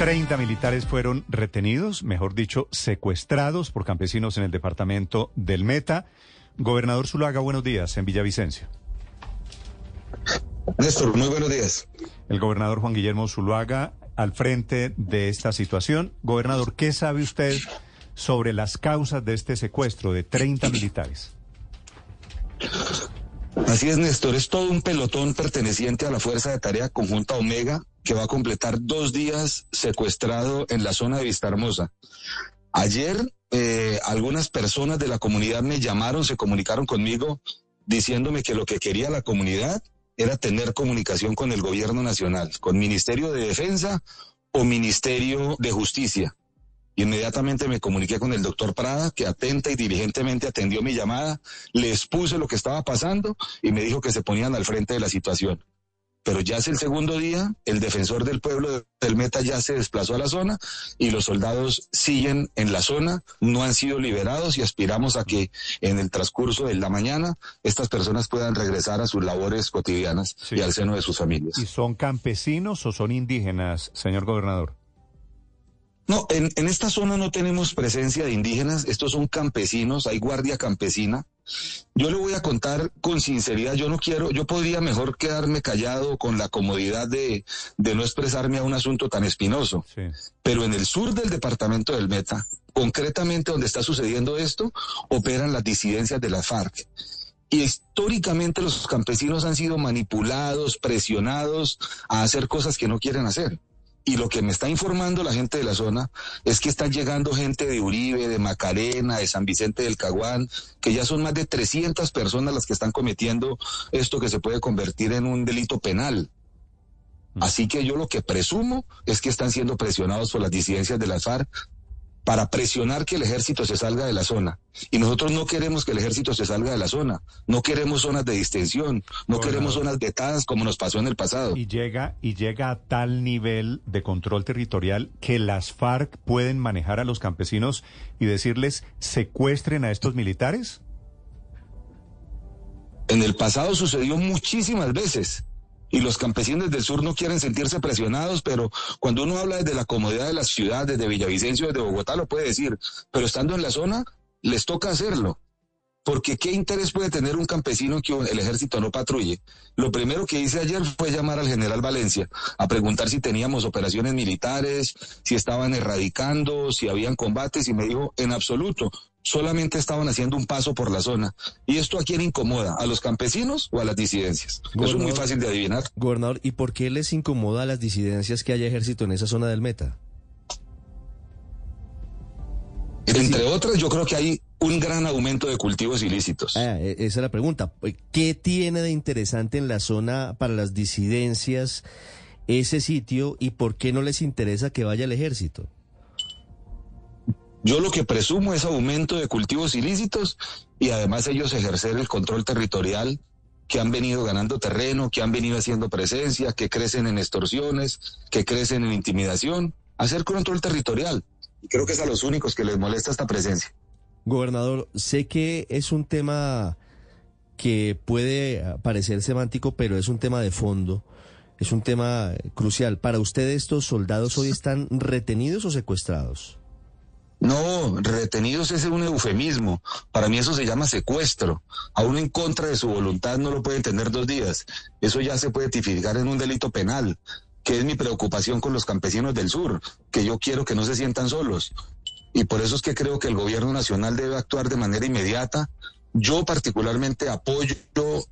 30 militares fueron retenidos, mejor dicho, secuestrados por campesinos en el departamento del Meta. Gobernador Zuluaga, buenos días en Villavicencio. Néstor, muy buenos días. El gobernador Juan Guillermo Zuluaga al frente de esta situación. Gobernador, ¿qué sabe usted sobre las causas de este secuestro de 30 militares? Así es, Néstor. Es todo un pelotón perteneciente a la Fuerza de Tarea Conjunta Omega que va a completar dos días secuestrado en la zona de Vista Hermosa. Ayer eh, algunas personas de la comunidad me llamaron, se comunicaron conmigo diciéndome que lo que quería la comunidad era tener comunicación con el gobierno nacional, con Ministerio de Defensa o Ministerio de Justicia. Inmediatamente me comuniqué con el doctor Prada, que atenta y diligentemente atendió mi llamada, le expuse lo que estaba pasando y me dijo que se ponían al frente de la situación. Pero ya es el segundo día, el defensor del pueblo del Meta ya se desplazó a la zona y los soldados siguen en la zona, no han sido liberados y aspiramos a que en el transcurso de la mañana estas personas puedan regresar a sus labores cotidianas y al seno de sus familias. ¿Y son campesinos o son indígenas, señor gobernador? No, en, en, esta zona no tenemos presencia de indígenas, estos son campesinos, hay guardia campesina. Yo le voy a contar con sinceridad, yo no quiero, yo podría mejor quedarme callado con la comodidad de, de no expresarme a un asunto tan espinoso. Sí. Pero en el sur del departamento del Meta, concretamente donde está sucediendo esto, operan las disidencias de la FARC. Y históricamente los campesinos han sido manipulados, presionados a hacer cosas que no quieren hacer. Y lo que me está informando la gente de la zona es que están llegando gente de Uribe, de Macarena, de San Vicente del Caguán, que ya son más de 300 personas las que están cometiendo esto que se puede convertir en un delito penal. Así que yo lo que presumo es que están siendo presionados por las disidencias de la FARC para presionar que el ejército se salga de la zona. Y nosotros no queremos que el ejército se salga de la zona. No queremos zonas de distensión, no bueno, queremos zonas vetadas como nos pasó en el pasado. Y llega, y llega a tal nivel de control territorial que las FARC pueden manejar a los campesinos y decirles secuestren a estos militares. En el pasado sucedió muchísimas veces y los campesinos del sur no quieren sentirse presionados, pero cuando uno habla desde la comodidad de la ciudad, desde Villavicencio, desde Bogotá, lo puede decir, pero estando en la zona, les toca hacerlo. Porque ¿qué interés puede tener un campesino que el ejército no patrulle? Lo primero que hice ayer fue llamar al general Valencia a preguntar si teníamos operaciones militares, si estaban erradicando, si habían combates y me dijo, en absoluto, solamente estaban haciendo un paso por la zona. ¿Y esto a quién incomoda? ¿A los campesinos o a las disidencias? Eso es muy fácil de adivinar. Gobernador, ¿y por qué les incomoda a las disidencias que haya ejército en esa zona del Meta? Entre otras, yo creo que hay un gran aumento de cultivos ilícitos. Ah, esa es la pregunta. ¿Qué tiene de interesante en la zona para las disidencias ese sitio y por qué no les interesa que vaya el ejército? Yo lo que presumo es aumento de cultivos ilícitos y además ellos ejercer el control territorial que han venido ganando terreno, que han venido haciendo presencia, que crecen en extorsiones, que crecen en intimidación, hacer control territorial. Y creo que es a los únicos que les molesta esta presencia. Gobernador, sé que es un tema que puede parecer semántico, pero es un tema de fondo, es un tema crucial. ¿Para usted estos soldados hoy están retenidos o secuestrados? No, retenidos es un eufemismo. Para mí eso se llama secuestro. A uno en contra de su voluntad no lo pueden tener dos días. Eso ya se puede tipificar en un delito penal, que es mi preocupación con los campesinos del sur, que yo quiero que no se sientan solos. Y por eso es que creo que el gobierno nacional debe actuar de manera inmediata. Yo particularmente apoyo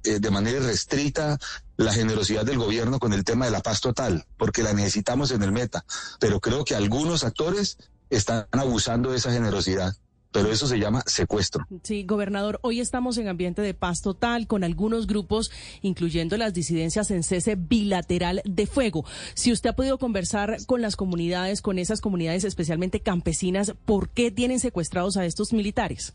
eh, de manera restrita la generosidad del gobierno con el tema de la paz total, porque la necesitamos en el meta. Pero creo que algunos actores están abusando de esa generosidad. pero eso se llama secuestro. Sí, gobernador, hoy estamos en ambiente de paz total con algunos grupos, incluyendo las disidencias en cese bilateral de fuego. Si usted ha podido conversar con las comunidades, con esas comunidades especialmente campesinas, ¿por qué tienen secuestrados a estos militares?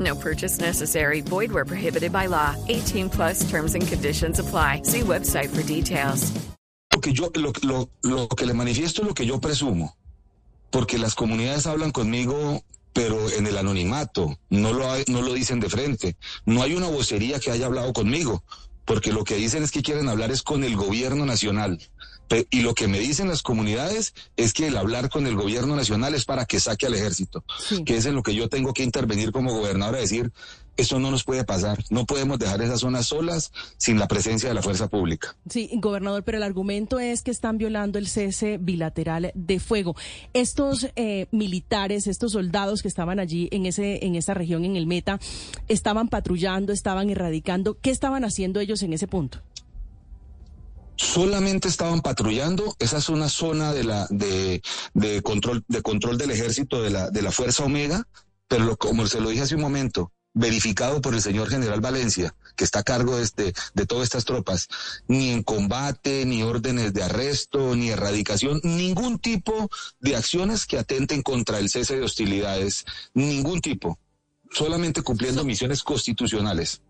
No purchase necessary. Void where prohibited by law. 18 plus terms and conditions apply. See website for details. lo que yo lo, lo, lo que le manifiesto es lo que yo presumo, porque las comunidades hablan conmigo pero en el anonimato, no lo, hay- no lo dicen de frente. No hay una vocería que haya hablado conmigo, porque lo que dicen es que quieren hablar es con el gobierno nacional. Y lo que me dicen las comunidades es que el hablar con el gobierno nacional es para que saque al ejército, Sí. que es en lo que yo tengo que intervenir como gobernador a decir, esto no nos puede pasar, no podemos dejar esas zonas solas sin la presencia de la fuerza pública. Sí, gobernador, pero el argumento es que están violando el cese bilateral de fuego. Estos eh, militares, estos soldados que estaban allí en ese en esa región en el Meta, estaban patrullando, estaban erradicando. ¿Qué estaban haciendo ellos en ese punto? Solamente estaban patrullando. Esa es una zona de la de, de control de control del ejército de la de la fuerza Omega, pero lo- como se lo dije hace un momento, verificado por el señor general Valencia, que está a cargo de, este, de todas estas tropas, ni en combate, ni órdenes de arresto, ni erradicación, ningún tipo de acciones que atenten contra el cese de hostilidades, ningún tipo, solamente cumpliendo misiones constitucionales.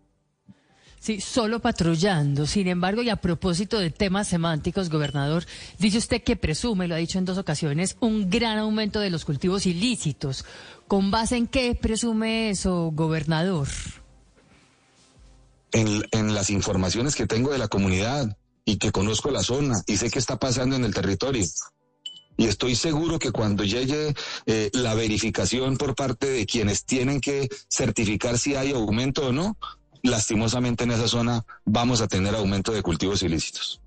Sí, solo patrullando. Sin embargo, y a propósito de temas semánticos, gobernador, dice usted que presume, lo ha dicho en dos ocasiones, un gran aumento de los cultivos ilícitos. ¿Con base en qué presume eso, gobernador? en, las informaciones que tengo de la comunidad y que conozco la zona y sé qué está pasando en el territorio. Y estoy seguro que cuando llegue eh, la verificación por parte de quienes tienen que certificar si hay aumento o no, lastimosamente en esa zona vamos a tener aumento de cultivos ilícitos.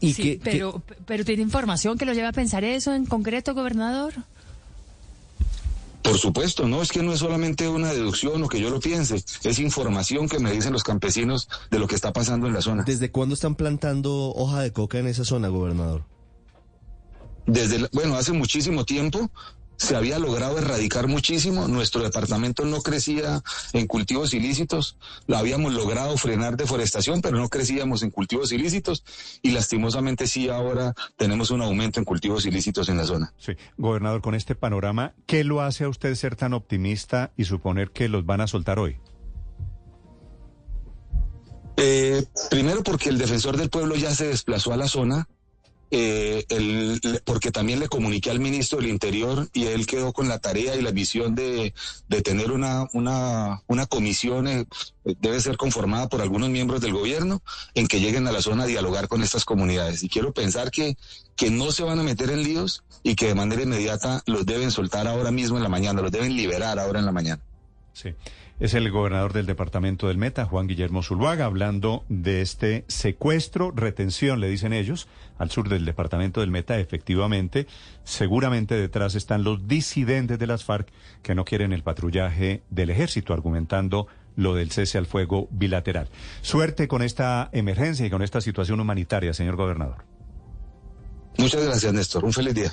Y Sí, que- que- pero, pero ¿tiene información que lo lleve a pensar eso en concreto, gobernador? Por supuesto, no es que no es solamente una deducción o que yo lo piense, es información que me dicen los campesinos de lo que está pasando en la zona. ¿Desde cuándo están plantando hoja de coca en esa zona, gobernador? desde, bueno, hace muchísimo tiempo se había logrado erradicar muchísimo. Nuestro departamento no crecía en cultivos ilícitos. Lo habíamos logrado frenar deforestación, pero no crecíamos en cultivos ilícitos. Y lastimosamente sí ahora tenemos un aumento en cultivos ilícitos en la zona. Sí, gobernador, con este panorama, ¿qué lo hace a usted ser tan optimista y suponer que los van a soltar hoy? Eh, primero porque el defensor del pueblo ya se desplazó a la zona, eh, el- porque también le comuniqué al ministro del Interior y él quedó con la tarea y la visión de, de tener una, una, una comisión, eh, debe ser conformada por algunos miembros del gobierno, en que lleguen a la zona a dialogar con estas comunidades. Y quiero pensar que, que no se van a meter en líos y que de manera inmediata los deben soltar ahora mismo en la mañana, los deben liberar ahora en la mañana. Sí. Es el gobernador del departamento del Meta, Juan Guillermo Zuluaga, hablando de este secuestro, retención, le dicen ellos, al sur del departamento del Meta. Efectivamente, seguramente detrás están los disidentes de las FARC que no quieren el patrullaje del ejército, argumentando lo del cese al fuego bilateral. Suerte con esta emergencia y con esta situación humanitaria, señor gobernador. Muchas gracias, Néstor. Un feliz día.